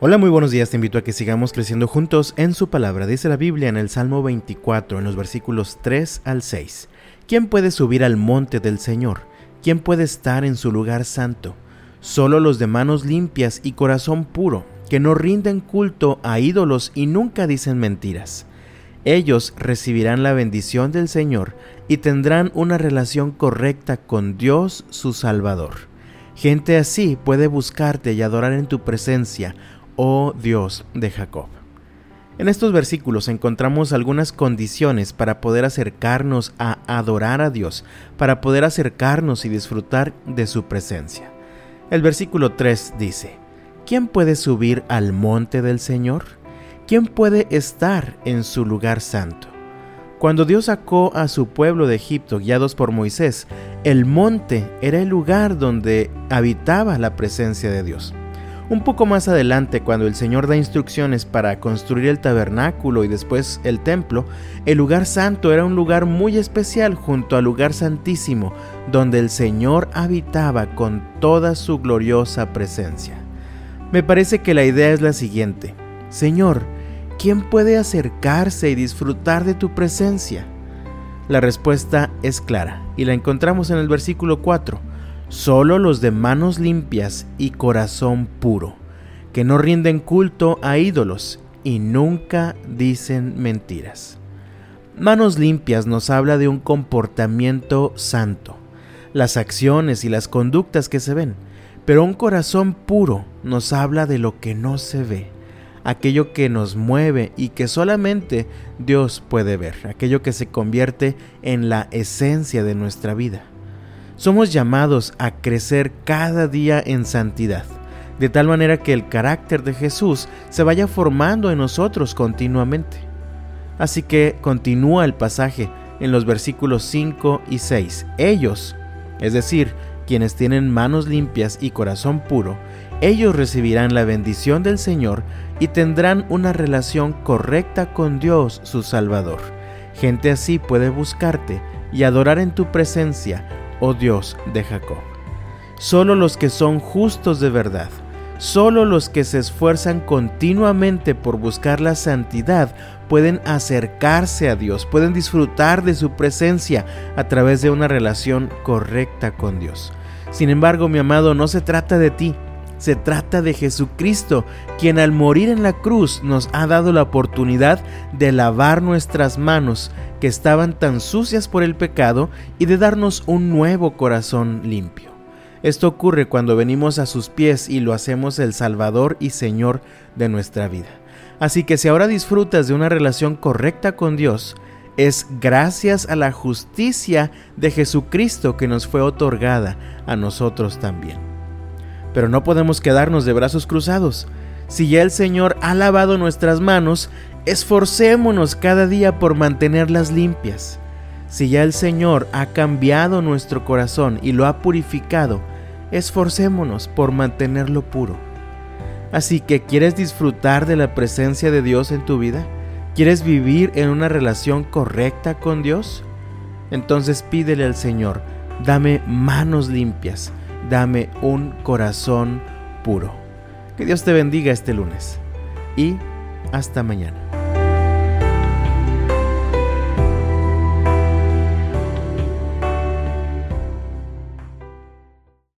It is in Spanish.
Hola, muy buenos días. Te invito a que sigamos creciendo juntos en su palabra. Dice la Biblia en el Salmo 24, en los versículos 3 al 6. ¿Quién puede subir al monte del Señor? ¿Quién puede estar en su lugar santo? Solo los de manos limpias y corazón puro, que no rinden culto a ídolos y nunca dicen mentiras. Ellos recibirán la bendición del Señor y tendrán una relación correcta con Dios su Salvador. Gente así puede buscarte y adorar en tu presencia oh Dios de Jacob. En estos versículos encontramos algunas condiciones para poder acercarnos a adorar a Dios, para poder acercarnos y disfrutar de su presencia. El versículo 3 dice, ¿quién puede subir al monte del Señor? ¿Quién puede estar en su lugar santo? Cuando Dios sacó a su pueblo de Egipto guiados por Moisés, el monte era el lugar donde habitaba la presencia de Dios. Un poco más adelante, cuando el Señor da instrucciones para construir el tabernáculo y después el templo, el lugar santo era un lugar muy especial junto al lugar santísimo, donde el Señor habitaba con toda su gloriosa presencia. Me parece que la idea es la siguiente. Señor, ¿quién puede acercarse y disfrutar de tu presencia? La respuesta es clara y la encontramos en el versículo 4 solo los de manos limpias y corazón puro, que no rinden culto a ídolos y nunca dicen mentiras. Manos limpias nos habla de un comportamiento santo, las acciones y las conductas que se ven, pero un corazón puro nos habla de lo que no se ve, aquello que nos mueve y que solamente Dios puede ver, aquello que se convierte en la esencia de nuestra vida. Somos llamados a crecer cada día en santidad, de tal manera que el carácter de Jesús se vaya formando en nosotros continuamente. Así que continúa el pasaje en los versículos 5 y 6. Ellos, es decir, quienes tienen manos limpias y corazón puro, ellos recibirán la bendición del Señor y tendrán una relación correcta con Dios su Salvador. Gente así puede buscarte y adorar en tu presencia oh Dios de Jacob. Solo los que son justos de verdad, solo los que se esfuerzan continuamente por buscar la santidad pueden acercarse a Dios, pueden disfrutar de su presencia a través de una relación correcta con Dios. Sin embargo, mi amado, no se trata de ti, se trata de Jesucristo, quien al morir en la cruz nos ha dado la oportunidad de lavar nuestras manos que estaban tan sucias por el pecado y de darnos un nuevo corazón limpio. Esto ocurre cuando venimos a sus pies y lo hacemos el Salvador y Señor de nuestra vida. Así que si ahora disfrutas de una relación correcta con Dios, es gracias a la justicia de Jesucristo que nos fue otorgada a nosotros también. Pero no podemos quedarnos de brazos cruzados. Si ya el Señor ha lavado nuestras manos, esforcémonos cada día por mantenerlas limpias. Si ya el Señor ha cambiado nuestro corazón y lo ha purificado, esforcémonos por mantenerlo puro. Así que, ¿quieres disfrutar de la presencia de Dios en tu vida? ¿Quieres vivir en una relación correcta con Dios? Entonces pídele al Señor, dame manos limpias dame un corazón puro. Que Dios te bendiga este lunes y hasta mañana.